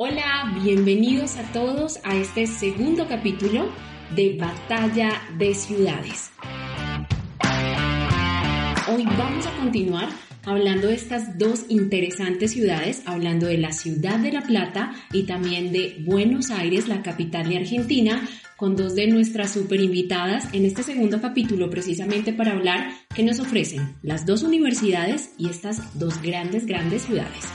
Hola, bienvenidos a todos a este segundo capítulo de Batalla de Ciudades. Hoy vamos a continuar hablando de estas dos interesantes ciudades, hablando de la ciudad de La Plata y también de Buenos Aires, la capital de Argentina, con dos de nuestras super invitadas en este segundo capítulo precisamente para hablar qué nos ofrecen las dos universidades y estas dos grandes, grandes ciudades.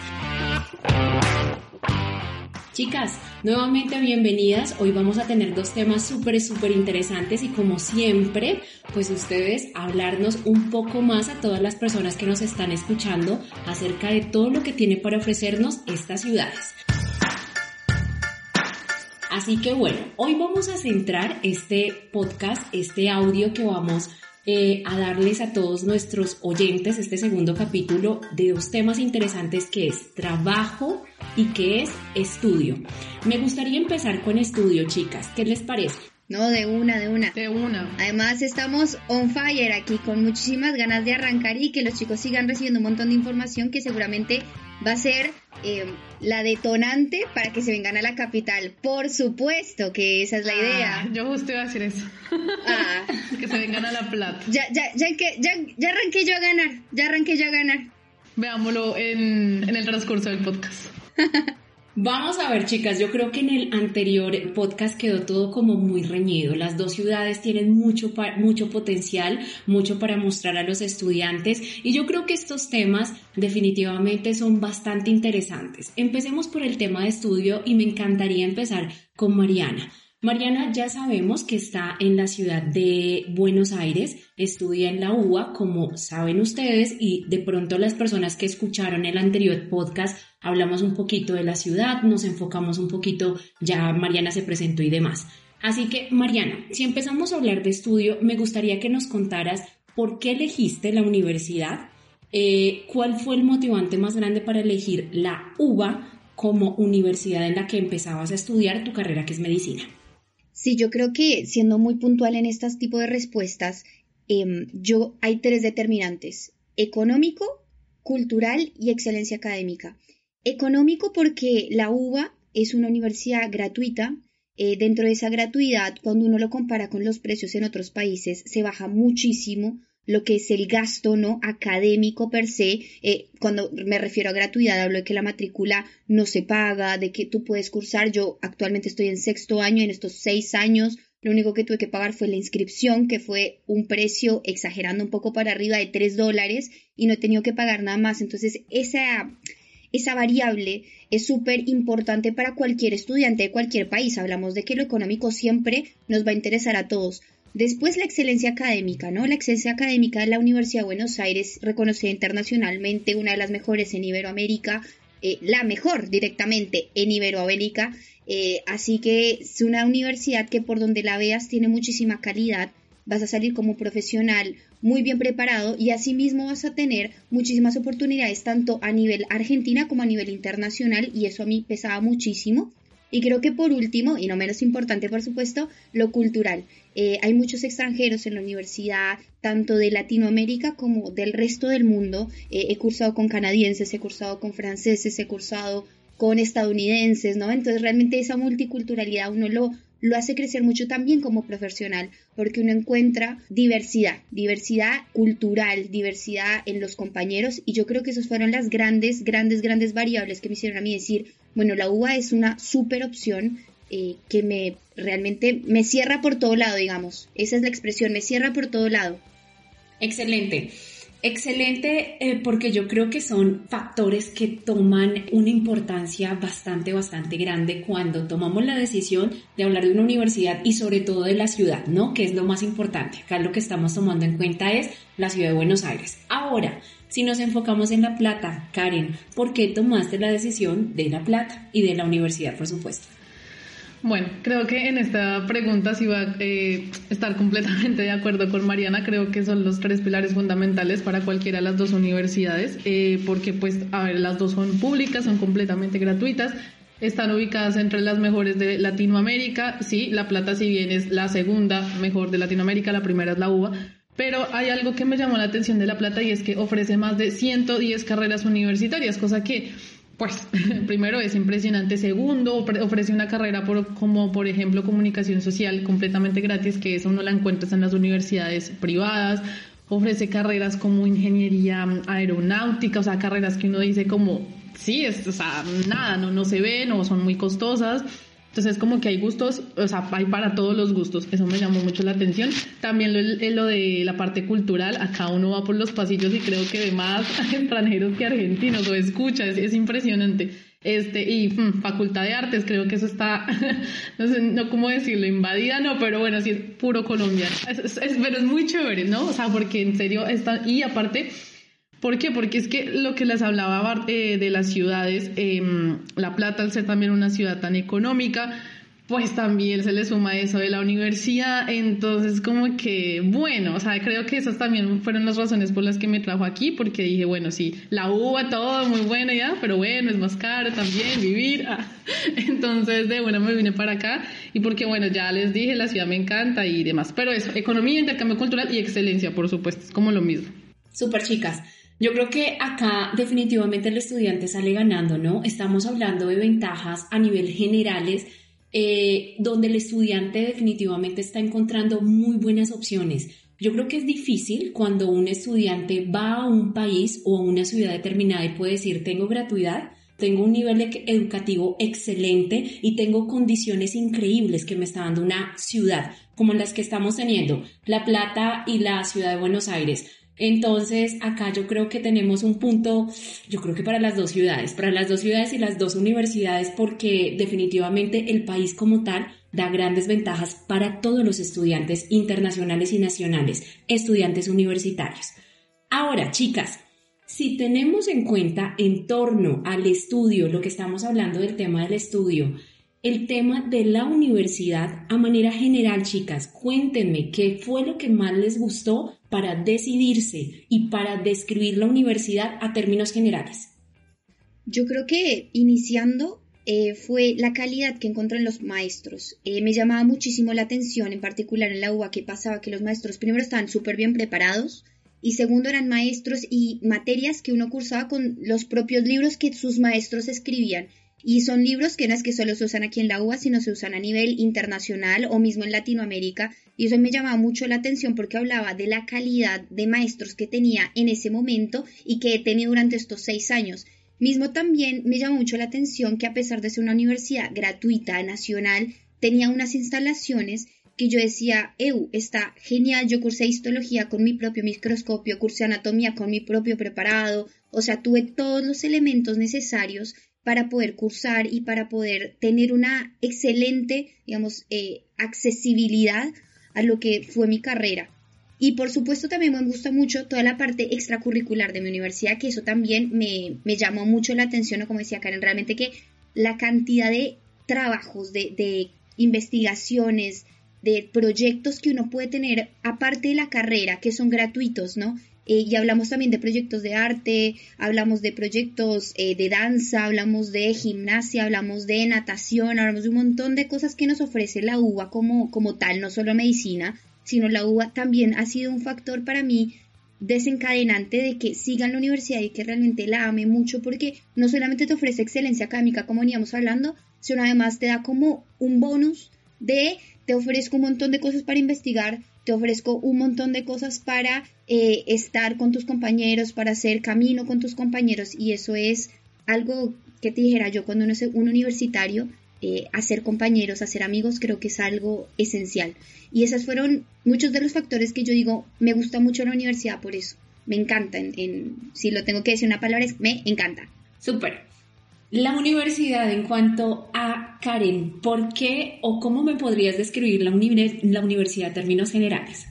Chicas, nuevamente bienvenidas. Hoy vamos a tener dos temas súper, súper interesantes y como siempre, pues ustedes hablarnos un poco más a todas las personas que nos están escuchando acerca de todo lo que tiene para ofrecernos estas ciudades. Así que bueno, hoy vamos a centrar este podcast, este audio que vamos eh, a darles a todos nuestros oyentes este segundo capítulo de dos temas interesantes que es trabajo y que es estudio. Me gustaría empezar con estudio, chicas. ¿Qué les parece? No, de una, de una. De una. Además estamos on fire aquí con muchísimas ganas de arrancar y que los chicos sigan recibiendo un montón de información que seguramente va a ser eh, la detonante para que se vengan a la capital. Por supuesto que esa es la idea. Ah, yo justo iba a decir eso. Ah. que se vengan a la plata. Ya, ya, ya, ya, ya arranqué yo a ganar. Ya arranqué yo a ganar. Veámoslo en, en el transcurso del podcast. Vamos a ver, chicas, yo creo que en el anterior podcast quedó todo como muy reñido. Las dos ciudades tienen mucho, mucho potencial, mucho para mostrar a los estudiantes y yo creo que estos temas definitivamente son bastante interesantes. Empecemos por el tema de estudio y me encantaría empezar con Mariana. Mariana ya sabemos que está en la ciudad de Buenos Aires, estudia en la UBA, como saben ustedes, y de pronto las personas que escucharon el anterior podcast hablamos un poquito de la ciudad, nos enfocamos un poquito, ya Mariana se presentó y demás. Así que, Mariana, si empezamos a hablar de estudio, me gustaría que nos contaras por qué elegiste la universidad, eh, cuál fue el motivante más grande para elegir la UBA como universidad en la que empezabas a estudiar tu carrera que es medicina. Sí, yo creo que siendo muy puntual en este tipo de respuestas, em, yo hay tres determinantes, económico, cultural y excelencia académica. Económico porque la UBA es una universidad gratuita. Eh, dentro de esa gratuidad, cuando uno lo compara con los precios en otros países, se baja muchísimo lo que es el gasto no académico per se. Eh, cuando me refiero a gratuidad, hablo de que la matrícula no se paga, de que tú puedes cursar. Yo actualmente estoy en sexto año, en estos seis años lo único que tuve que pagar fue la inscripción, que fue un precio exagerando un poco para arriba de tres dólares y no he tenido que pagar nada más. Entonces, esa, esa variable es súper importante para cualquier estudiante de cualquier país. Hablamos de que lo económico siempre nos va a interesar a todos. Después la excelencia académica, ¿no? La excelencia académica de la Universidad de Buenos Aires, reconocida internacionalmente, una de las mejores en Iberoamérica, eh, la mejor directamente en Iberoamérica. Eh, así que es una universidad que por donde la veas tiene muchísima calidad, vas a salir como profesional muy bien preparado y asimismo vas a tener muchísimas oportunidades tanto a nivel Argentina como a nivel internacional y eso a mí pesaba muchísimo. Y creo que por último, y no menos importante por supuesto, lo cultural. Eh, hay muchos extranjeros en la universidad, tanto de Latinoamérica como del resto del mundo. Eh, he cursado con canadienses, he cursado con franceses, he cursado con estadounidenses, ¿no? Entonces realmente esa multiculturalidad uno lo, lo hace crecer mucho también como profesional, porque uno encuentra diversidad, diversidad cultural, diversidad en los compañeros, y yo creo que esas fueron las grandes, grandes, grandes variables que me hicieron a mí decir, bueno, la UBA es una súper opción eh, que me realmente me cierra por todo lado, digamos. Esa es la expresión, me cierra por todo lado. Excelente. Excelente, eh, porque yo creo que son factores que toman una importancia bastante, bastante grande cuando tomamos la decisión de hablar de una universidad y sobre todo de la ciudad, ¿no? Que es lo más importante. Acá lo que estamos tomando en cuenta es la ciudad de Buenos Aires. Ahora, si nos enfocamos en La Plata, Karen, ¿por qué tomaste la decisión de La Plata y de la universidad, por supuesto? Bueno, creo que en esta pregunta sí va a eh, estar completamente de acuerdo con Mariana. Creo que son los tres pilares fundamentales para cualquiera de las dos universidades, eh, porque pues, a ver, las dos son públicas, son completamente gratuitas, están ubicadas entre las mejores de Latinoamérica. Sí, La Plata si bien es la segunda mejor de Latinoamérica, la primera es la UBA, pero hay algo que me llamó la atención de La Plata y es que ofrece más de 110 carreras universitarias, cosa que pues primero es impresionante, segundo ofrece una carrera por, como por ejemplo comunicación social completamente gratis, que eso no la encuentras en las universidades privadas, ofrece carreras como ingeniería aeronáutica, o sea, carreras que uno dice como, sí, es, o sea, nada, no, no se ven o son muy costosas. Entonces, como que hay gustos, o sea, hay para todos los gustos. Eso me llamó mucho la atención. También lo, de la parte cultural. Acá uno va por los pasillos y creo que ve más extranjeros que argentinos o escucha. Es, impresionante. Este, y mm, Facultad de Artes, creo que eso está, no sé, no cómo decirlo, invadida, no, pero bueno, sí es puro colombiano. Es, pero es muy chévere, ¿no? O sea, porque en serio está, y aparte, ¿Por qué? Porque es que lo que les hablaba eh, de las ciudades, em, La Plata, al ser también una ciudad tan económica, pues también se le suma eso de la universidad, entonces como que, bueno, o sea, creo que esas también fueron las razones por las que me trajo aquí, porque dije, bueno, sí, la uva, todo muy bueno ya, pero bueno, es más caro también vivir, ah. entonces de bueno me vine para acá, y porque bueno, ya les dije, la ciudad me encanta y demás, pero eso, economía, intercambio cultural y excelencia, por supuesto, es como lo mismo. Súper chicas. Yo creo que acá definitivamente el estudiante sale ganando, ¿no? Estamos hablando de ventajas a nivel generales, eh, donde el estudiante definitivamente está encontrando muy buenas opciones. Yo creo que es difícil cuando un estudiante va a un país o a una ciudad determinada y puede decir, tengo gratuidad, tengo un nivel educativo excelente y tengo condiciones increíbles que me está dando una ciudad como las que estamos teniendo, La Plata y la ciudad de Buenos Aires entonces, acá yo creo que tenemos un punto, yo creo que para las dos ciudades, para las dos ciudades y las dos universidades, porque definitivamente el país como tal da grandes ventajas para todos los estudiantes internacionales y nacionales, estudiantes universitarios. Ahora, chicas, si tenemos en cuenta en torno al estudio, lo que estamos hablando del tema del estudio, el tema de la universidad a manera general, chicas. Cuéntenme qué fue lo que más les gustó para decidirse y para describir la universidad a términos generales. Yo creo que iniciando eh, fue la calidad que encontré en los maestros. Eh, me llamaba muchísimo la atención, en particular en la UBA, que pasaba que los maestros primero estaban súper bien preparados y segundo eran maestros y materias que uno cursaba con los propios libros que sus maestros escribían. Y son libros que no es que solo se usan aquí en la UBA, sino se usan a nivel internacional o mismo en Latinoamérica. Y eso me llamaba mucho la atención porque hablaba de la calidad de maestros que tenía en ese momento y que he tenido durante estos seis años. Mismo también me llamó mucho la atención que a pesar de ser una universidad gratuita, nacional, tenía unas instalaciones que yo decía, EU, está genial, yo cursé histología con mi propio microscopio, cursé anatomía con mi propio preparado, o sea, tuve todos los elementos necesarios para poder cursar y para poder tener una excelente, digamos, eh, accesibilidad a lo que fue mi carrera. Y por supuesto también me gusta mucho toda la parte extracurricular de mi universidad, que eso también me, llamó mucho la atención, o como decía Karen, realmente que la cantidad de trabajos, de, de investigaciones, de proyectos que uno puede tener aparte de la carrera, que son gratuitos, ¿no? Eh, y hablamos también de proyectos de arte, hablamos de proyectos eh, de danza, hablamos de gimnasia, hablamos de natación, hablamos de un montón de cosas que nos ofrece la UBA como, como tal, no solo medicina, sino la UBA también ha sido un factor para mí desencadenante de que siga en la universidad y que realmente la ame mucho porque no solamente te ofrece excelencia académica como veníamos hablando, sino además te da como un bonus de te ofrezco un montón de cosas para investigar, te ofrezco un montón de cosas para eh, estar con tus compañeros, para hacer camino con tus compañeros y eso es algo que te dijera yo cuando uno es un universitario, eh, hacer compañeros, hacer amigos, creo que es algo esencial. Y esos fueron muchos de los factores que yo digo, me gusta mucho la universidad por eso. Me encanta, en, si lo tengo que decir una palabra es me encanta. Súper. La universidad en cuanto a Karen, ¿por qué o cómo me podrías describir la, la universidad en términos generales?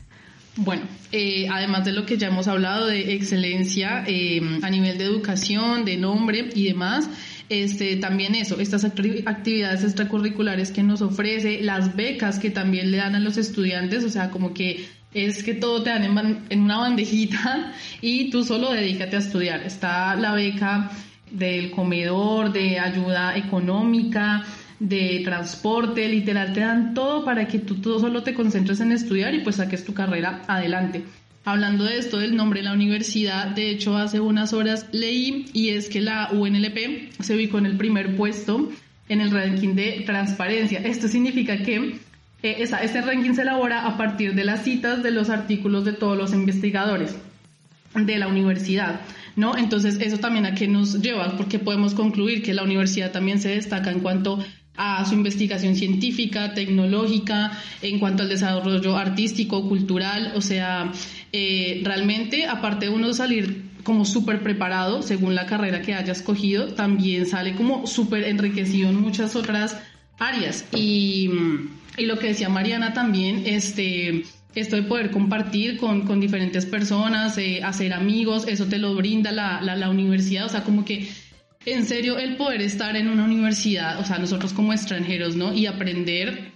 Bueno, eh, además de lo que ya hemos hablado de excelencia eh, a nivel de educación, de nombre y demás, este, también eso, estas actividades extracurriculares que nos ofrece, las becas que también le dan a los estudiantes, o sea, como que es que todo te dan en, en una bandejita y tú solo dedícate a estudiar. Está la beca del comedor, de ayuda económica, de transporte, literal, te dan todo para que tú, solo te concentres en estudiar y pues saques tu carrera adelante. Hablando de esto del nombre de la universidad, de hecho hace unas horas leí y es que la UNLP se ubicó en el primer puesto en el ranking de transparencia. Esto significa que eh, este ranking se elabora a partir de las citas de los artículos de todos los investigadores de la universidad, ¿no? Entonces, eso también a qué nos lleva, porque podemos concluir que la universidad también se destaca en cuanto a su investigación científica, tecnológica, en cuanto al desarrollo artístico, cultural, o sea, eh, realmente, aparte de uno salir como súper preparado según la carrera que haya escogido, también sale como súper enriquecido en muchas otras áreas. Y, y, lo que decía Mariana también, este, esto de poder compartir con, con diferentes personas, eh, hacer amigos, eso te lo brinda la, la, universidad, o sea, como que en serio el poder estar en una universidad, o sea, nosotros como extranjeros, ¿no? Y aprender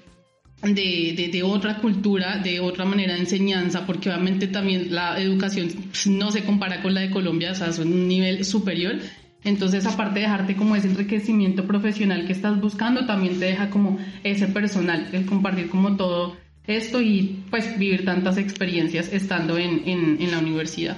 de, de, otra cultura, de otra manera de enseñanza, porque obviamente también la educación pues, no se compara con la de Colombia, o sea, son un nivel superior. Entonces, aparte de dejarte como ese enriquecimiento profesional que estás buscando, también te deja como ese personal, el compartir como todo esto y pues vivir tantas experiencias estando en, en, la universidad.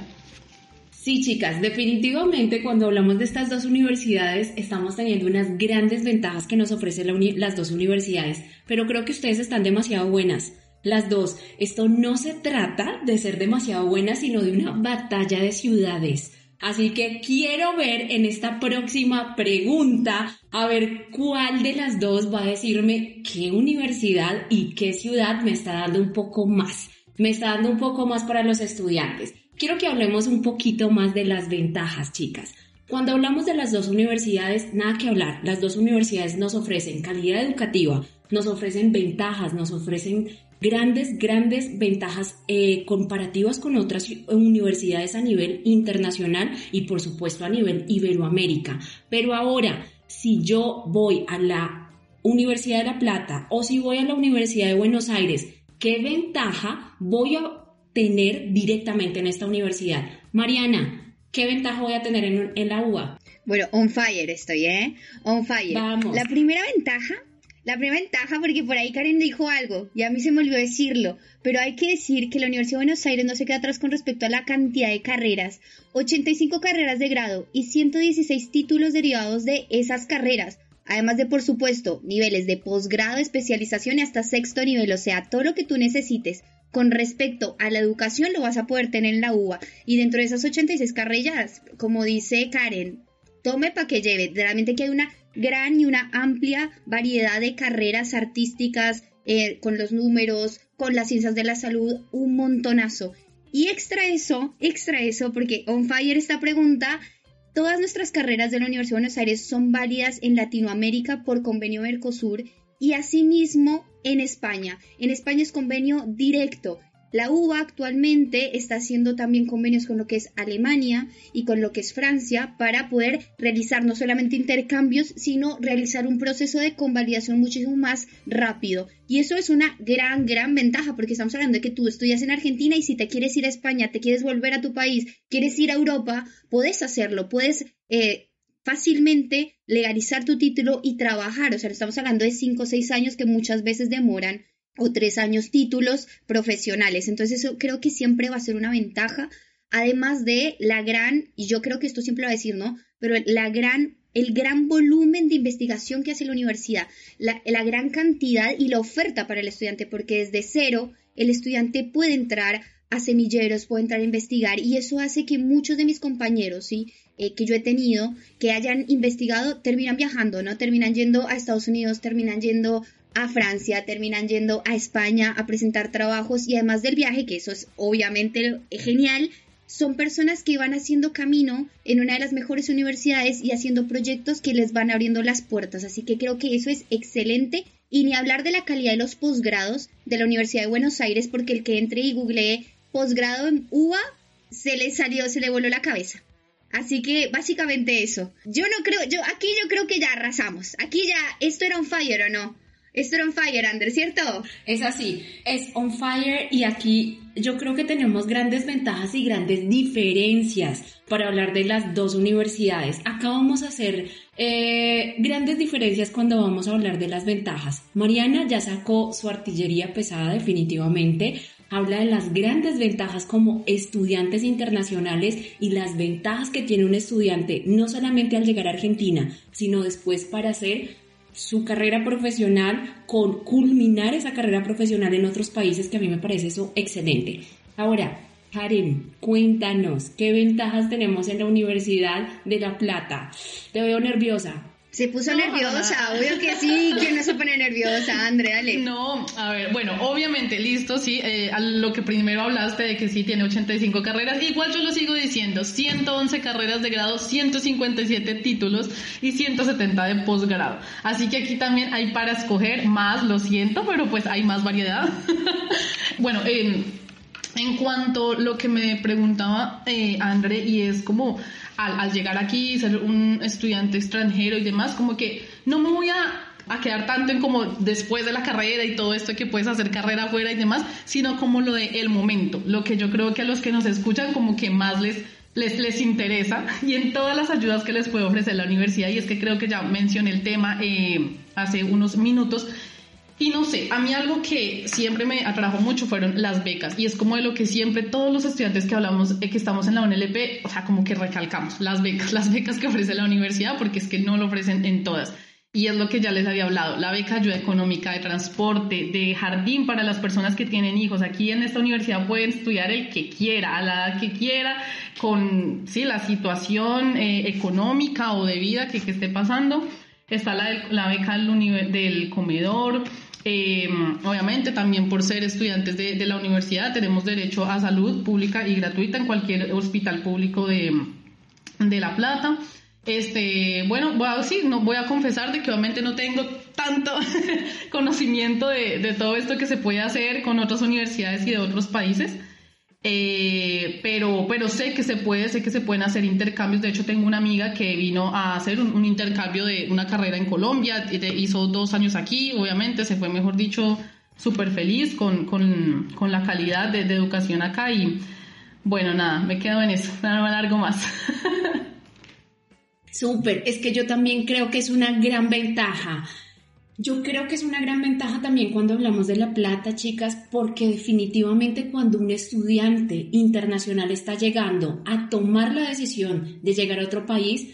Sí, chicas, definitivamente cuando hablamos de estas dos universidades estamos teniendo unas grandes ventajas que nos ofrecen las dos universidades, pero creo que ustedes están demasiado buenas. Las dos, esto no se trata de ser demasiado buenas, sino de una batalla de ciudades. Así que quiero ver en esta próxima pregunta a ver cuál de las dos va a decirme qué universidad y qué ciudad me está dando un poco más. Me está dando un poco más para los estudiantes. Quiero que hablemos un poquito más de las ventajas, chicas. Cuando hablamos de las dos universidades, nada que hablar. Las dos universidades nos ofrecen calidad educativa, nos ofrecen ventajas, nos ofrecen grandes, grandes ventajas eh, comparativas con otras universidades a nivel internacional y por supuesto a nivel Iberoamérica. Pero ahora, si yo voy a la Universidad de La Plata o si voy a la Universidad de Buenos Aires, ¿qué ventaja voy a tener directamente en esta universidad. Mariana, ¿qué ventaja voy a tener en, la UBA? Bueno, on fire estoy, ¿eh? On fire. Vamos. La primera ventaja, la primera ventaja, porque por ahí Karen dijo algo, y a mí se me olvidó decirlo, pero hay que decir que la Universidad de Buenos Aires no se queda atrás con respecto a la cantidad de carreras. 85 carreras de grado y 116 títulos derivados de esas carreras. Además de, por supuesto, niveles de posgrado, especialización y hasta sexto nivel, o sea, todo lo que tú necesites con respecto a la educación lo vas a poder tener en la UBA. Y dentro de esas 86 carreras, como dice Karen, tome para que lleve. Realmente que hay una gran y una amplia variedad de carreras artísticas eh, con los números, con las ciencias de la salud, un montonazo. Y extra eso, extra eso, porque on fire esta pregunta, todas nuestras carreras de la Universidad de Buenos Aires son válidas en Latinoamérica por convenio Mercosur y asimismo en España. En España es convenio directo. La UBA actualmente está haciendo también convenios con lo que es Alemania y con lo que es Francia para poder realizar no solamente intercambios, sino realizar un proceso de convalidación muchísimo más rápido. Y eso es una gran, gran ventaja porque estamos hablando de que tú estudias en Argentina y si te quieres ir a España, te quieres volver a tu país, quieres ir a Europa, puedes hacerlo, puedes eh, fácilmente legalizar tu título y trabajar. O sea, estamos hablando de 5 o 6 años que muchas veces demoran o 3 años títulos profesionales. Entonces eso creo que siempre va a ser una ventaja. Además de la gran, y yo creo que esto siempre va a decir, ¿no? Pero la gran el gran volumen de investigación que hace la universidad, la, la, gran cantidad y la oferta para el estudiante, porque desde cero el estudiante puede entrar a semilleros, puede entrar a investigar y eso hace que muchos de mis compañeros, ¿sí? Eh, que yo he tenido que hayan investigado terminan viajando, ¿no? Terminan yendo a Estados Unidos, terminan yendo a Francia, terminan yendo a España a presentar trabajos y además del viaje, que eso es obviamente genial, son personas que van haciendo camino en una de las mejores universidades y haciendo proyectos que les van abriendo las puertas. Así que creo que eso es excelente. Y ni hablar de la calidad de los posgrados de la Universidad de Buenos Aires, porque el que entre y googlee posgrado en UBA, se le salió, se le voló la cabeza. Así que básicamente eso. Yo no creo, yo aquí yo creo que ya arrasamos. Aquí ya, esto era on fire o no. Era on fire, Ander, ¿cierto? Es así, es on fire y aquí yo creo que tenemos grandes ventajas y grandes diferencias para hablar de las dos universidades. Acá vamos a hacer eh, grandes diferencias cuando vamos a hablar de las ventajas. Mariana ya sacó su artillería pesada definitivamente habla de las grandes ventajas como estudiantes internacionales y las ventajas que tiene un estudiante no solamente al llegar a Argentina, sino después para hacer su carrera profesional, con culminar esa carrera profesional en otros países, que a mí me parece eso excelente. Ahora, Karen, cuéntanos, ¿qué ventajas tenemos en la Universidad de La Plata? Te veo nerviosa. Se puso nerviosa, obvio que sí, ¿quién no se pone nerviosa, André? Dale. No, a ver, bueno, obviamente, listo, sí, eh, a lo que primero hablaste de que sí tiene 85 carreras, igual yo lo sigo diciendo, 111 carreras de grado, 157 títulos y 170 de posgrado. Así que aquí también hay para escoger más, lo siento, pero pues hay más variedad. bueno, en cuanto a lo que me preguntaba eh, André, y es como al, llegar aquí, ser un estudiante extranjero y demás, como que no me voy a a quedar tanto en como después de la carrera y todo esto que puedes hacer carrera afuera y demás, sino como lo de el momento, lo que yo creo que a los que nos escuchan como que más les, les, les interesa y en todas las ayudas que les puede ofrecer la universidad, y es que creo que ya mencioné el tema eh, hace unos minutos, y no sé, a mí algo que siempre me atrajo mucho fueron las becas. Y es como de lo que siempre todos los estudiantes que hablamos, eh, que estamos en la UNLP, o sea, como que recalcamos las becas, las becas que ofrece la universidad, porque es que no lo ofrecen en todas. Y es lo que ya les había hablado, la beca ayuda económica de transporte, de jardín para las personas que tienen hijos. Aquí en esta universidad pueden estudiar el que quiera, a la edad que quiera, con sí, la situación eh, económica o de vida que, que esté pasando. Está la, la beca del, del comedor, eh, obviamente, también por ser estudiantes de, la universidad, tenemos derecho a salud pública y gratuita en cualquier hospital público de, La Plata. Este, bueno, voy a, sí, no, voy a confesar de que obviamente no tengo tanto conocimiento de, de todo esto que se puede hacer con otras universidades y de otros países. Eh, pero, pero sé que se puede, sé que se pueden hacer intercambios. De hecho, tengo una amiga que vino a hacer un, intercambio de una carrera en Colombia, hizo dos años aquí, obviamente, se fue, mejor dicho, súper feliz con, con, con, la calidad de, de, educación acá y bueno, nada, me quedo en eso, nada más largo más. Súper, es que yo también creo que es una gran ventaja yo creo que es una gran ventaja también cuando hablamos de la plata, chicas, porque definitivamente cuando un estudiante internacional está llegando a tomar la decisión de llegar a otro país,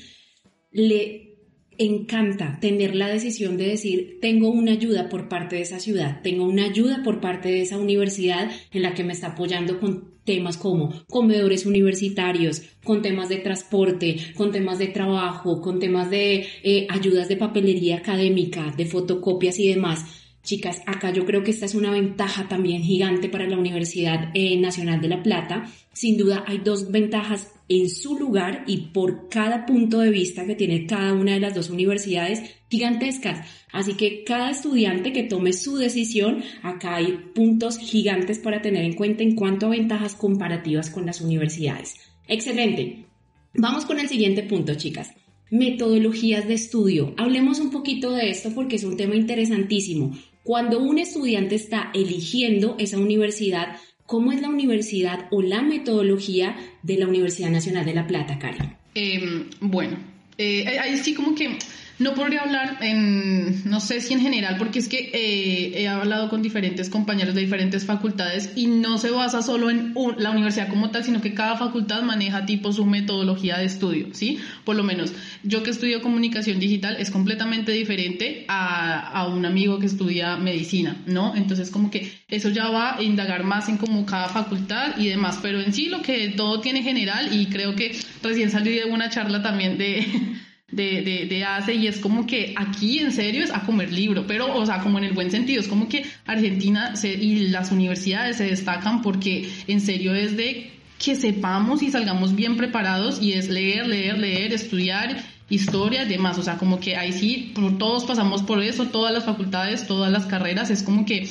le encanta tener la decisión de decir, tengo una ayuda por parte de esa ciudad, tengo una ayuda por parte de esa universidad en la que me está apoyando con temas como comedores universitarios, con temas de transporte, con temas de trabajo, con temas de eh, ayudas de papelería académica, de fotocopias y demás Chicas, acá yo creo que esta es una ventaja también gigante para la Universidad eh, Nacional de La Plata. Sin duda hay dos ventajas en su lugar y por cada punto de vista que tiene cada una de las dos universidades gigantescas. Así que cada estudiante que tome su decisión, acá hay puntos gigantes para tener en cuenta en cuanto a ventajas comparativas con las universidades. Excelente. Vamos con el siguiente punto, chicas metodologías de estudio. Hablemos un poquito de esto porque es un tema interesantísimo. Cuando un estudiante está eligiendo esa universidad, ¿cómo es la universidad o la metodología de la Universidad Nacional de La Plata, Karen? Em, bueno, eh, ahí sí como que no podría hablar en, no sé si en general, porque es que eh, he hablado con diferentes compañeros de diferentes facultades y no se basa solo en la universidad como tal, sino que cada facultad maneja tipo su metodología de estudio, ¿sí? Por lo menos yo que estudio comunicación digital es completamente diferente a, a un amigo que estudia medicina, ¿no? Entonces como que eso ya va a indagar más en como cada facultad y demás, pero en sí lo que todo tiene general y creo que recién salí de una charla también de de, de, de, ACE y es como que aquí en serio es a comer libro, pero o sea, como en el buen sentido, es como que Argentina y las universidades se destacan porque en serio es de que sepamos y salgamos bien preparados y es leer, leer, leer, estudiar historia y demás, o sea, como que ahí sí, todos pasamos por eso, todas las facultades, todas las carreras, es como que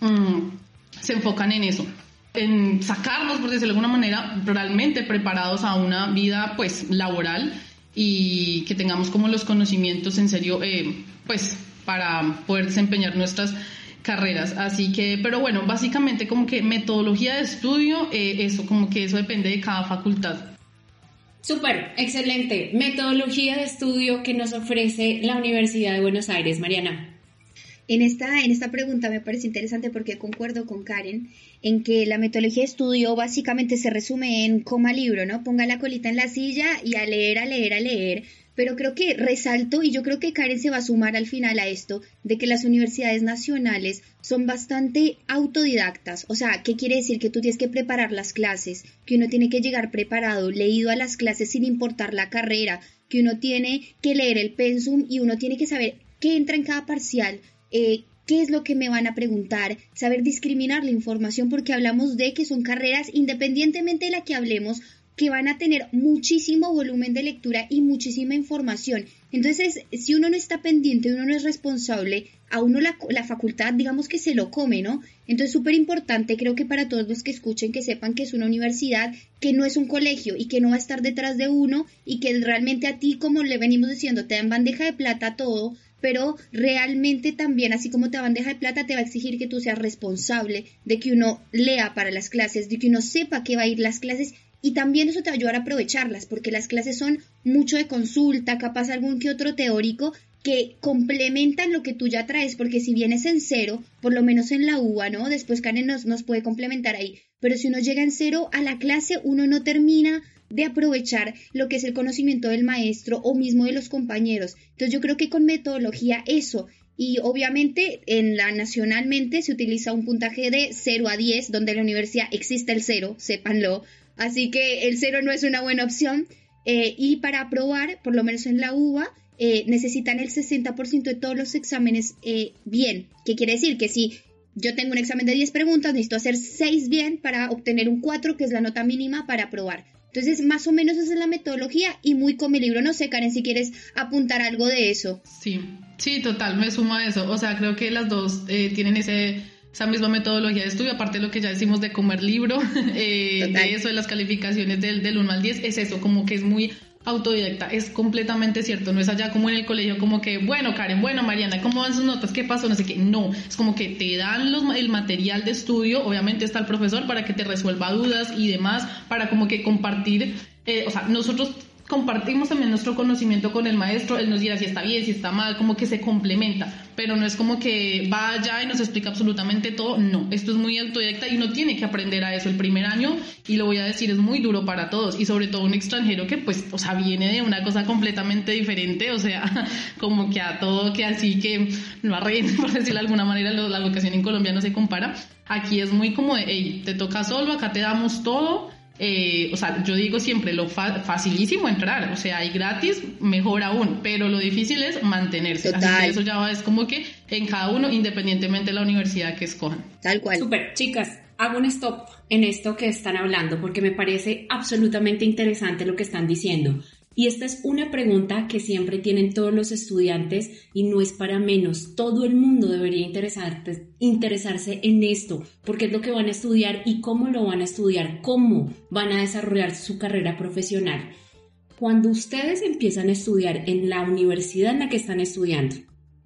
mm, se enfocan en eso en sacarnos, por decirlo de alguna manera, realmente preparados a una vida pues laboral y que tengamos como los conocimientos en serio, eh, pues para poder desempeñar nuestras carreras. Así que, pero bueno, básicamente como que metodología de estudio, eh, eso, como que eso depende de cada facultad. Súper, excelente. Metodología de estudio que nos ofrece la Universidad de Buenos Aires, Mariana. En esta, en esta pregunta me parece interesante porque concuerdo con Karen en que la metodología de estudio básicamente se resume en coma libro, ¿no? Ponga la colita en la silla y a leer, a leer, a leer. Pero creo que resalto, y yo creo que Karen se va a sumar al final a esto, de que las universidades nacionales son bastante autodidactas. O sea, ¿qué quiere decir? Que tú tienes que preparar las clases, que uno tiene que llegar preparado, leído a las clases sin importar la carrera, que uno tiene que leer el pensum y uno tiene que saber qué entra en cada parcial, eh, qué es lo que me van a preguntar, saber discriminar la información porque hablamos de que son carreras, independientemente de la que hablemos, que van a tener muchísimo volumen de lectura y muchísima información. Entonces, si uno no está pendiente, uno no es responsable, a uno la, la facultad, digamos que se lo come, ¿no? Entonces, súper importante, creo que para todos los que escuchen, que sepan que es una universidad, que no es un colegio y que no va a estar detrás de uno y que realmente a ti, como le venimos diciendo, te dan bandeja de plata todo, pero realmente también, así como te va bandeja de plata, te va a exigir que tú seas responsable de que uno lea para las clases, de que uno sepa que va a ir las clases y también eso te va a ayudar a aprovecharlas, porque las clases son mucho de consulta, capaz algún que otro teórico que complementan lo que tú ya traes, porque si vienes en cero, por lo menos en la UBA, ¿no? Después Karen nos, nos puede complementar ahí, pero si uno llega en cero a la clase, uno no termina de aprovechar lo que es el conocimiento del maestro o mismo de los compañeros. Entonces yo creo que con metodología eso y obviamente en la nacionalmente se utiliza un puntaje de 0 a 10 donde en la universidad existe el 0, sépanlo. Así que el 0 no es una buena opción eh, y para aprobar, por lo menos en la UBA, eh, necesitan el 60% de todos los exámenes eh, bien. ¿Qué quiere decir? Que si yo tengo un examen de 10 preguntas, necesito hacer 6 bien para obtener un 4, que es la nota mínima para aprobar. Entonces, más o menos esa es la metodología y muy con mi libro. No sé, Karen, si quieres apuntar algo de eso. Sí, sí, total, me sumo a eso. O sea, creo que las dos eh, tienen ese, esa misma metodología de estudio, aparte de lo que ya decimos de comer libro, eh, de eso de las calificaciones del, del 1 al 10, es eso, como que es muy autodidacta, es completamente cierto, no es allá como en el colegio, como que, bueno, Karen, bueno, Mariana, ¿cómo van sus notas? ¿Qué pasó? No sé qué, no, es como que te dan los, el material de estudio, obviamente está el profesor para que te resuelva dudas y demás, para como que compartir, eh, o sea, nosotros compartimos también nuestro conocimiento con el maestro, él nos dirá si está bien, si está mal, como que se complementa, pero no es como que vaya y nos explica absolutamente todo, no, esto es muy autodidacta y uno tiene que aprender a eso el primer año y lo voy a decir, es muy duro para todos y sobre todo un extranjero que pues, o sea, viene de una cosa completamente diferente, o sea, como que a todo que así que no arreglen, por decirlo de alguna manera, la educación en Colombia no se compara, aquí es muy como de, hey, te toca solo, acá te damos todo, eh, o sea, yo digo siempre, lo facilísimo entrar, o sea, hay gratis, mejor aún, pero lo difícil es mantenerse. Así que eso ya es como que en cada uno, independientemente de la universidad que escojan. Tal cual. Super, chicas, hago un stop en esto que están hablando porque me parece absolutamente interesante lo que están diciendo. Y esta es una pregunta que siempre tienen todos los estudiantes y no es para menos. Todo el mundo debería interesarse en esto, porque es lo que van a estudiar y cómo lo van a estudiar, cómo van a desarrollar su carrera profesional. Cuando ustedes empiezan a estudiar en la universidad en la que están estudiando,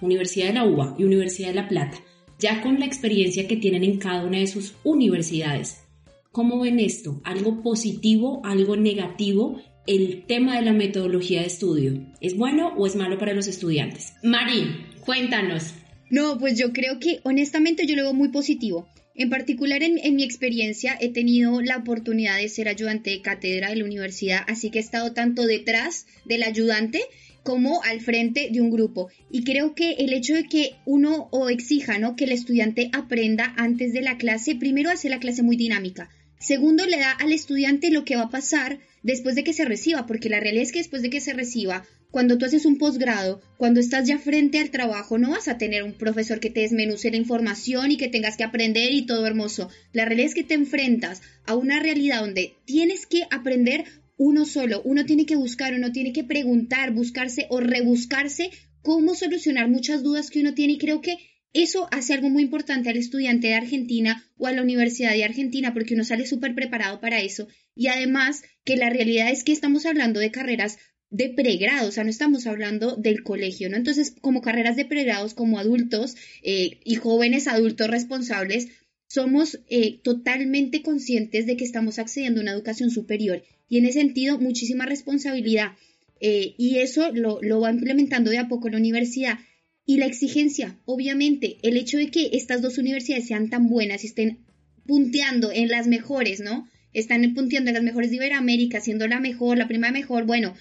Universidad de la UBA y Universidad de La Plata, ya con la experiencia que tienen en cada una de sus universidades, ¿cómo ven esto? ¿Algo positivo, algo negativo? El tema de la metodología de estudio. ¿Es bueno o es malo para los estudiantes? Mari, cuéntanos. No, pues yo creo que honestamente yo lo veo muy positivo. En particular en, en, mi experiencia he tenido la oportunidad de ser ayudante de cátedra de la universidad, así que he estado tanto detrás del ayudante como al frente de un grupo. Y creo que el hecho de que uno o exija, ¿no? Que el estudiante aprenda antes de la clase, primero hace la clase muy dinámica. Segundo, le da al estudiante lo que va a pasar después de que se reciba, porque la realidad es que después de que se reciba, cuando tú haces un posgrado, cuando estás ya frente al trabajo, no vas a tener un profesor que te desmenuce la información y que tengas que aprender y todo hermoso. La realidad es que te enfrentas a una realidad donde tienes que aprender uno solo, uno tiene que buscar, uno tiene que preguntar, buscarse o rebuscarse cómo solucionar muchas dudas que uno tiene y creo que eso hace algo muy importante al estudiante de Argentina o a la Universidad de Argentina porque uno sale súper preparado para eso. Y además que la realidad es que estamos hablando de carreras de pregrado, o sea, no estamos hablando del colegio, ¿no? Entonces, como carreras de pregrados, como adultos eh, y jóvenes adultos responsables, somos eh, totalmente conscientes de que estamos accediendo a una educación superior y en ese sentido muchísima responsabilidad. Eh, y eso lo, lo va implementando de a poco la universidad Y la exigencia, obviamente, el hecho de que estas dos universidades sean tan buenas y estén punteando en las mejores, ¿no? Están punteando en las mejores de Iberoamérica, siendo la mejor, la primera mejor, bueno,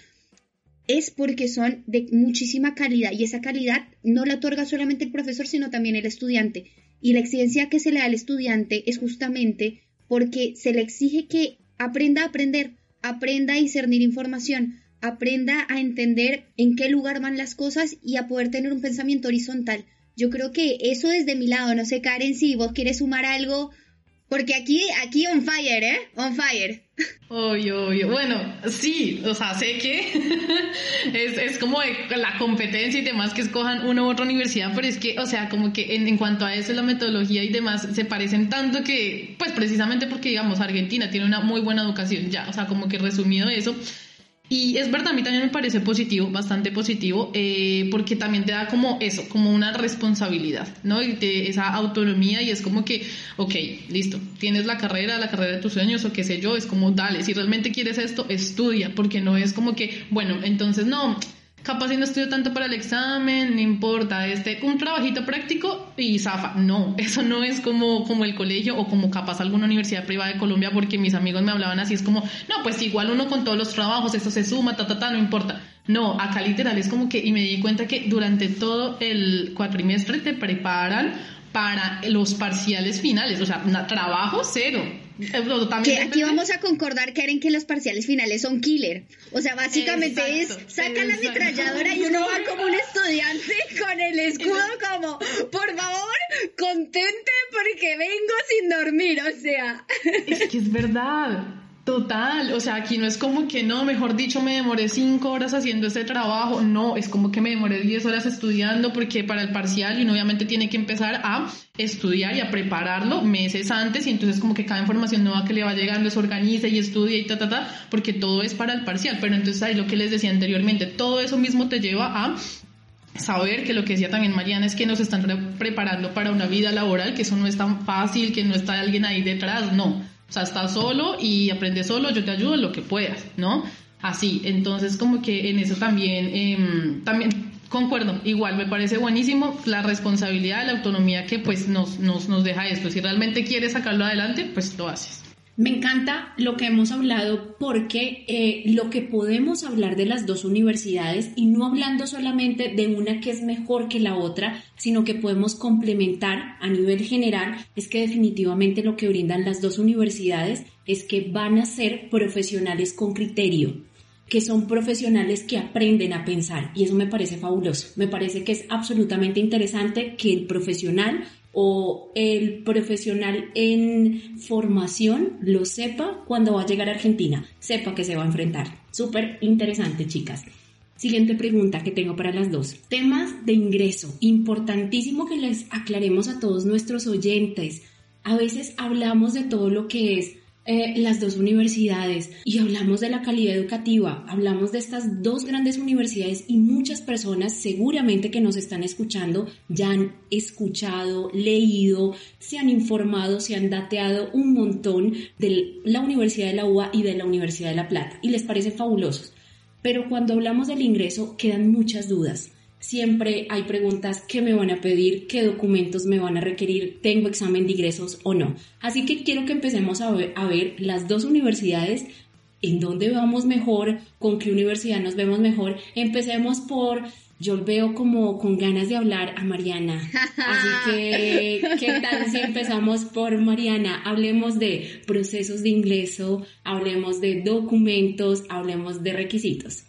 es porque son de muchísima calidad y esa calidad no la otorga solamente el profesor, sino también el estudiante. Y la exigencia que se le da al estudiante es justamente porque se le exige que aprenda a aprender, aprenda a discernir información, aprenda a entender en qué lugar van las cosas y a poder tener un pensamiento horizontal. Yo creo que eso desde mi lado, no sé Karen, si vos quieres sumar algo porque aquí, aquí on fire, ¿eh? On fire. Obvio, obvio. Bueno, sí, o sea, sé que es, es, como la competencia y demás que escojan una u otra universidad, pero es que, o sea, como que en, en, cuanto a eso, la metodología y demás se parecen tanto que, pues precisamente porque, digamos, Argentina tiene una muy buena educación ya, o sea, como que resumido eso, y es verdad, a mí también me parece positivo, bastante positivo, eh, porque también te da como eso, como una responsabilidad, ¿no? Y te, esa autonomía y es como que, ok, listo, tienes la carrera, la carrera de tus sueños o qué sé yo, es como, dale, si realmente quieres esto, estudia, porque no es como que, bueno, entonces no, capaz si no estudio tanto para el examen, no importa, este, un trabajito práctico y zafa. No, eso no es como, como el colegio o como capaz alguna universidad privada de Colombia, porque mis amigos me hablaban así, es como, no, pues igual uno con todos los trabajos, esto se suma, ta, ta, ta, no importa. No, acá literal es como que, y me di cuenta que durante todo el cuatrimestre te preparan para los parciales finales, o sea, trabajo cero. Que aquí vamos a concordar, Karen, que los parciales finales son killer. O sea, básicamente es, saca la ametralladora y uno va como un estudiante con el escudo como, por favor, contente porque vengo sin dormir, o sea. Es que es verdad. Total, o sea, aquí no es como que no, mejor dicho, me demoré cinco horas haciendo este trabajo, no, es como que me demoré diez horas estudiando porque para el parcial y obviamente tiene que empezar a estudiar y a prepararlo meses antes y entonces como que cada información nueva que le va llegando se organiza y estudia y ta, ta, ta, porque todo es para el parcial, pero entonces ahí lo que les decía anteriormente, todo eso mismo te lleva a saber que lo que decía también Mariana es que nos están preparando para una vida laboral, que eso no es tan fácil, que no está alguien ahí detrás, no o sea, estás solo y aprendes solo, yo te ayudo en lo que puedas, ¿no? Así, entonces como que en eso también, em, también concuerdo, igual me parece buenísimo la responsabilidad, la autonomía que pues nos, nos, nos deja esto. Si realmente quieres sacarlo adelante, pues lo haces. Me encanta lo que hemos hablado porque eh, lo que podemos hablar de las dos universidades y no hablando solamente de una que es mejor que la otra, sino que podemos complementar a nivel general, es que definitivamente lo que brindan las dos universidades es que van a ser profesionales con criterio, que son profesionales que aprenden a pensar y eso me parece fabuloso. Me parece que es absolutamente interesante que el profesional o el profesional en formación lo sepa cuando va a llegar a Argentina, sepa que se va a enfrentar. Súper interesante, chicas. Siguiente pregunta que tengo para las dos. Temas de ingreso. Importantísimo que les aclaremos a todos nuestros oyentes. A veces hablamos de todo lo que es eh, las dos universidades. Y hablamos de la calidad educativa, hablamos de estas dos grandes universidades y muchas personas seguramente que nos están escuchando ya han escuchado, leído, se han informado, se han dateado un montón de la Universidad de la UBA y de la Universidad de La Plata. Y les parece fabulosos. Pero cuando hablamos del ingreso quedan muchas dudas siempre hay preguntas que me van a pedir, qué documentos me van a requerir, tengo examen de ingresos o no. Así que quiero que empecemos a ver, a ver las dos universidades, en dónde vamos mejor, con qué universidad nos vemos mejor. Empecemos por yo veo como con ganas de hablar a Mariana. Así que, ¿qué tal si empezamos por Mariana? Hablemos de procesos de ingreso, hablemos de documentos, hablemos de requisitos.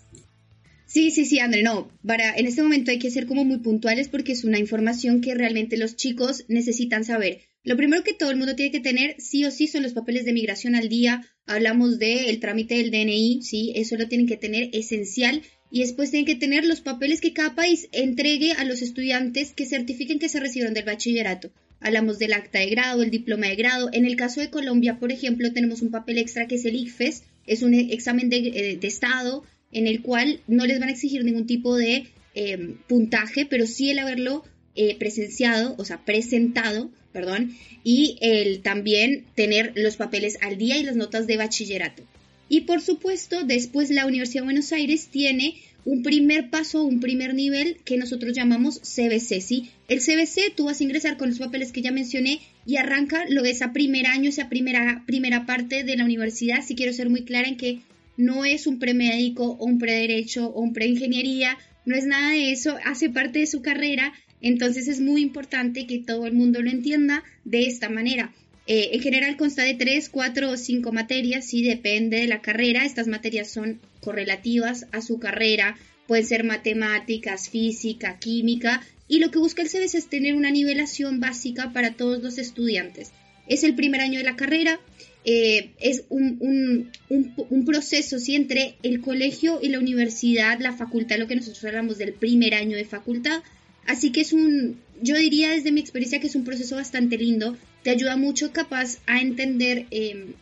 Sí, sí, sí, André, no, para, en este momento hay que ser como muy puntuales porque es una información que realmente los chicos necesitan saber. Lo primero que todo el mundo tiene que tener, sí o sí, son los papeles de migración al día. Hablamos del el trámite del DNI, sí, eso lo tienen que tener esencial. Y después tienen que tener los papeles que cada país entregue a los estudiantes que certifiquen que se recibieron del bachillerato. Hablamos del acta de grado, el diploma de grado. En el caso de Colombia, por ejemplo, tenemos un papel extra que es el ICFES, es un examen de, eh, de estado en el cual no les van a exigir ningún tipo de em, puntaje, pero sí el haberlo eh, presenciado, o sea, presentado, perdón, y el también tener los papeles al día y las notas de bachillerato. Y por supuesto, después la Universidad de Buenos Aires tiene un primer paso, un primer nivel que nosotros llamamos CBC, ¿sí? El CBC, tú vas a ingresar con los papeles que ya mencioné y arranca lo de ese primer año, esa primera, primera parte de la universidad. Si quiero ser muy clara en que no es un premédico o un prederecho o un preingeniería, no es nada de eso, hace parte de su carrera, entonces es muy importante que todo el mundo lo entienda de esta manera. Eh, en general consta de tres, cuatro o cinco materias, sí depende de la carrera. Estas materias son correlativas a su carrera, pueden ser matemáticas, física, química, y lo que busca el CBC es tener una nivelación básica para todos los estudiantes. Es el primer año de la carrera, eh, es un, un, proceso ¿sí? entre el colegio y la universidad, la facultad, lo que nosotros hablamos del primer año de facultad. Así que es un, yo diría desde mi experiencia que es un proceso bastante lindo, te ayuda mucho capaz a entender em,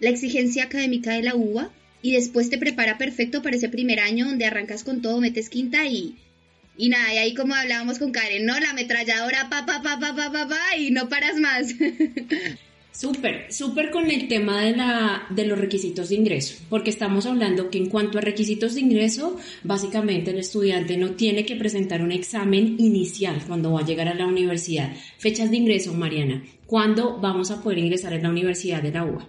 la exigencia académica de la UBA y después te prepara perfecto para ese primer año donde arrancas con todo, metes quinta y, y nada, y ahí como hablábamos con Karen, ¿no? La ametralladora, pa, pa, pa, pa, pa, pa, pa y no paras más. Súper, súper con el tema de, la, de los requisitos de ingreso, porque estamos hablando que en cuanto a requisitos de ingreso, básicamente el estudiante no tiene que presentar un examen inicial cuando va a llegar a la universidad. Fechas de ingreso, Mariana, ¿cuándo vamos a poder ingresar en la Universidad de la UBA?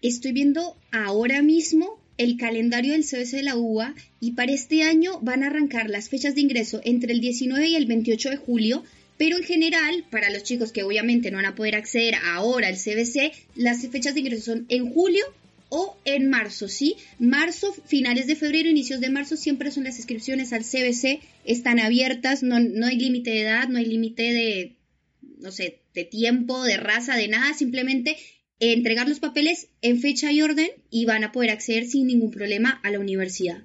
Estoy viendo ahora mismo el calendario del CBC de la UBA y para este año van a arrancar las fechas de ingreso entre el 19 y el 28 de julio pero en general, para los chicos que obviamente no van a poder acceder ahora al CBC, las fechas de ingreso son en julio o en marzo, ¿sí? Marzo, finales de febrero, inicios de marzo, siempre son las inscripciones al CBC, están abiertas, no, no hay límite de edad, no hay límite de, no sé, de tiempo, de raza, de nada, simplemente entregar los papeles en fecha y orden y van a poder acceder sin ningún problema a la universidad.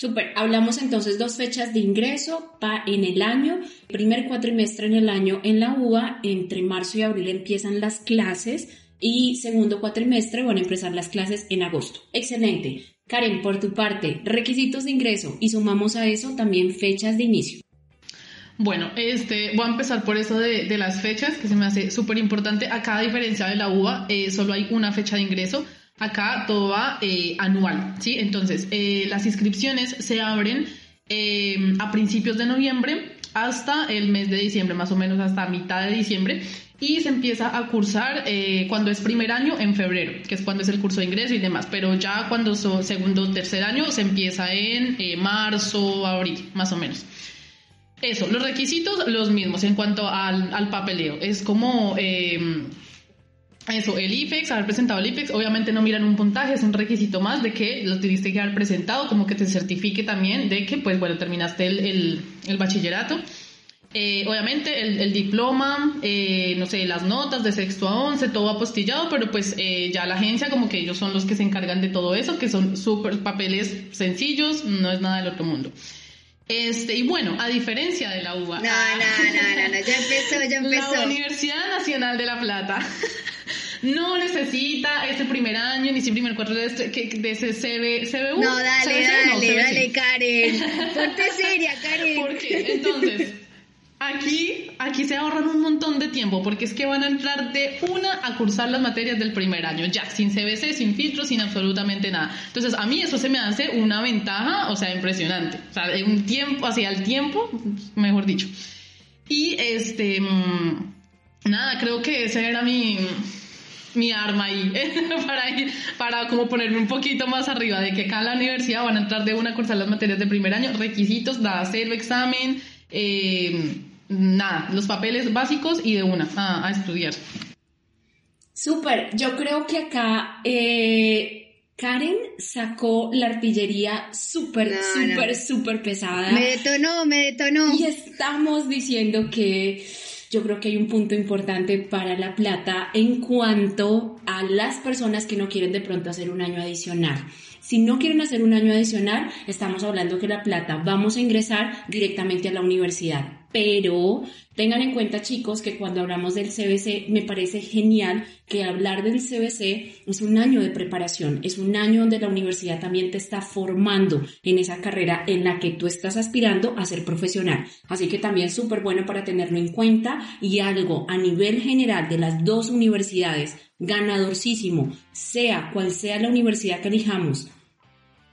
Super, hablamos entonces dos fechas de ingreso en el año, primer cuatrimestre en el año en la UBA, entre marzo y abril empiezan las clases y segundo cuatrimestre van a empezar las clases en agosto. Excelente. Karen, por tu parte, requisitos de ingreso y sumamos a eso también fechas de inicio. Bueno, este, voy a empezar por eso de, las fechas, que se me hace súper importante. Acá, a diferencia de la UBA, eh, solo hay una fecha de ingreso Acá todo va eh, anual, ¿sí? Entonces, eh, las inscripciones se abren eh, a principios de noviembre hasta el mes de diciembre, más o menos hasta mitad de diciembre, y se empieza a cursar cuando es primer año en febrero, que es cuando es el curso de ingreso y demás, pero ya cuando son segundo o tercer año se empieza en marzo, abril, más o menos. Eso, los requisitos los mismos en cuanto al, al papeleo. Es como eso, el IFEX, haber presentado el IFEX, obviamente no miran un puntaje, es un requisito más de que lo tuviste que haber presentado, como que te certifique también de que, pues bueno, terminaste el, el, bachillerato. Eh, obviamente el, diploma, eh, no sé, las notas de sexto a once, todo apostillado, pero pues eh, ya la agencia como que ellos son los que se encargan de todo eso, que son súper papeles sencillos, no es nada del otro mundo. Este, y bueno, a diferencia de la UBA. No, no, no, no, ya empezó, ya empezó. La Universidad Nacional de La Plata no necesita ese primer año ni ese primer cuatro de, este, de ese CB, No, dale, dale, dale, Karen. Ponte seria, Karen. ¿Por qué? Entonces, aquí, aquí se ahorran un montón de tiempo porque es que van a entrar de una a cursar las materias del primer año, ya, sin CBC, sin filtro, sin absolutamente nada. Entonces, a mí eso se me hace una ventaja, o sea, impresionante. O sea, un tiempo, hacia el tiempo, mejor dicho. Y este, mm, nada, creo que ese era mi mi arma ahí para, para como ponerme un poquito más arriba de que acá en la universidad van a entrar de una a cursar las materias de primer año, requisitos, nada, cero examen, eh, nada, los papeles básicos y de una a, estudiar. Súper, yo creo que acá eh, Karen sacó la artillería súper, súper, súper pesada. Me detonó, me detonó. Y estamos diciendo que yo creo que hay un punto importante para La Plata en cuanto a las personas que no quieren de pronto hacer un año adicional. Si no quieren hacer un año adicional, estamos hablando que La Plata vamos a ingresar directamente a la universidad pero tengan en cuenta chicos que cuando hablamos del CBC me parece genial que hablar del CBC es un año de preparación, es un año donde la universidad también te está formando en esa carrera en la que tú estás aspirando a ser profesional. Así que también súper bueno para tenerlo en cuenta y algo a nivel general de las dos universidades, ganadorcísimo, sea cual sea la universidad que elijamos,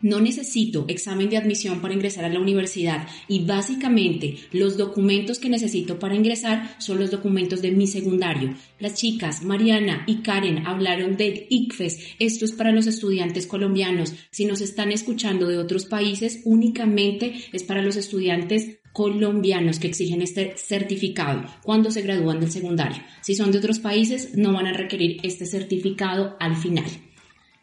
no necesito examen de admisión para ingresar a la universidad y básicamente los documentos que necesito para ingresar son los documentos de mi secundario. Las chicas Mariana y Karen hablaron del ICFES. Esto es para los estudiantes colombianos. Si nos están escuchando de otros países, únicamente es para los estudiantes colombianos que exigen este certificado cuando se gradúan del secundario. Si son de otros países, no van a requerir este certificado al final.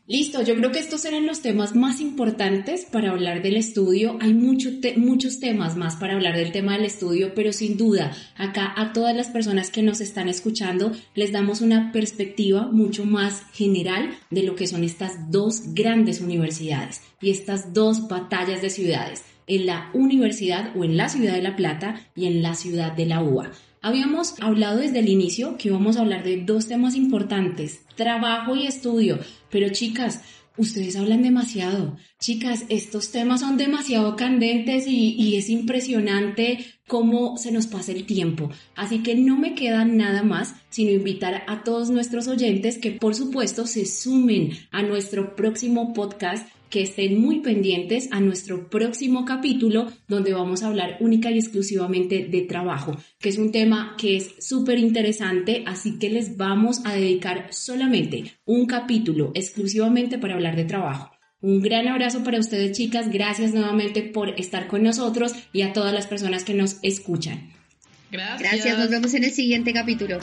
Listo, yo creo que estos eran los temas más importantes para hablar del estudio. Hay muchos temas más para hablar del tema del estudio, pero sin duda, acá a todas las personas que nos están escuchando les damos una perspectiva mucho más general de lo que son estas dos grandes universidades y estas dos batallas de ciudades, en la Universidad o en la Ciudad de La Plata y en la Ciudad de la UA. Habíamos hablado desde el inicio que íbamos a hablar de dos temas importantes, trabajo y estudio, pero chicas, ustedes hablan demasiado. Chicas, estos temas son demasiado candentes y, es impresionante cómo se nos pasa el tiempo. Así que no me queda nada más sino invitar a todos nuestros oyentes que por supuesto se sumen a nuestro próximo podcast que estén muy pendientes a nuestro próximo capítulo donde vamos a hablar única y exclusivamente de trabajo, que es un tema que es súper interesante, así que les vamos a dedicar solamente un capítulo exclusivamente para hablar de trabajo. Un gran abrazo para ustedes chicas, gracias nuevamente por estar con nosotros y a todas las personas que nos escuchan. Gracias, gracias nos vemos en el siguiente capítulo.